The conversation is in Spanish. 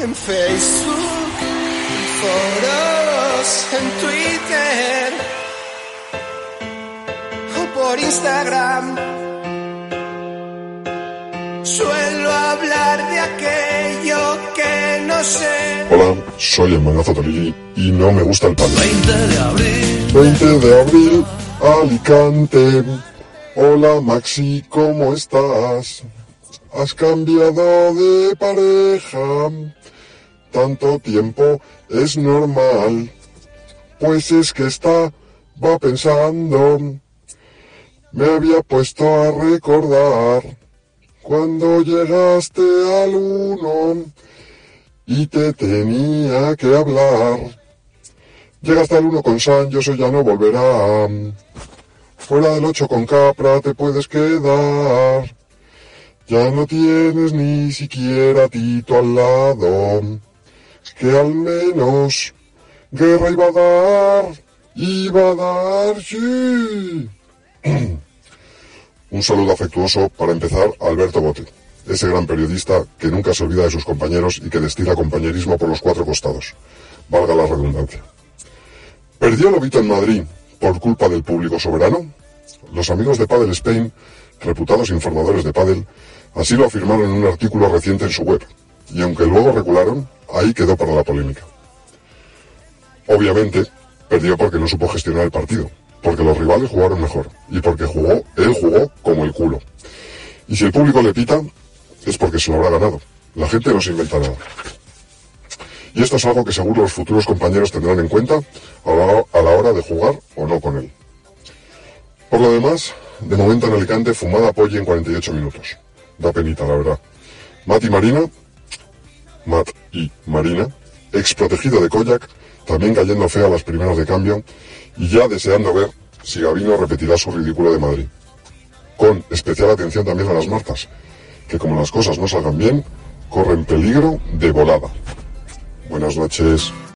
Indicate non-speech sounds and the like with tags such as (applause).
En Facebook, en foros, en Twitter o por Instagram. Suelo hablar de aquello que no sé. Hola, soy el Manazo Torili y no me gusta el pan. 20 de abril. 20 de abril, Alicante. Hola Maxi, ¿cómo estás? Has cambiado de pareja. Tanto tiempo es normal. Pues es que estaba pensando. Me había puesto a recordar cuando llegaste al uno y te tenía que hablar. Llegaste al uno con San, yo soy ya no volverá. Fuera del 8 con Capra te puedes quedar. Ya no tienes ni siquiera a Tito al lado. Que al menos guerra iba a dar. Iba a dar, sí. (clears throat) Un saludo afectuoso para empezar a Alberto Bote, ese gran periodista que nunca se olvida de sus compañeros y que destila compañerismo por los cuatro costados. Valga la redundancia. ¿Perdió Lobito en Madrid por culpa del público soberano? Los amigos de Padel Spain, reputados informadores de Padel, así lo afirmaron en un artículo reciente en su web, y aunque luego regularon, ahí quedó para la polémica. Obviamente, perdió porque no supo gestionar el partido, porque los rivales jugaron mejor, y porque jugó, él jugó como el culo. Y si el público le pita, es porque se lo habrá ganado. La gente no se inventa nada. Y esto es algo que seguro los futuros compañeros tendrán en cuenta a la hora de jugar o no con él. Por lo demás, de momento en Alicante, fumada pollo en 48 minutos. Da penita, la verdad. Matt y Marina, Matt y Marina, ex protegido de Koyak, también cayendo fea a las primeras de cambio y ya deseando ver si Gavino repetirá su ridículo de Madrid. Con especial atención también a las marcas, que como las cosas no salgan bien, corren peligro de volada. Buenas noches.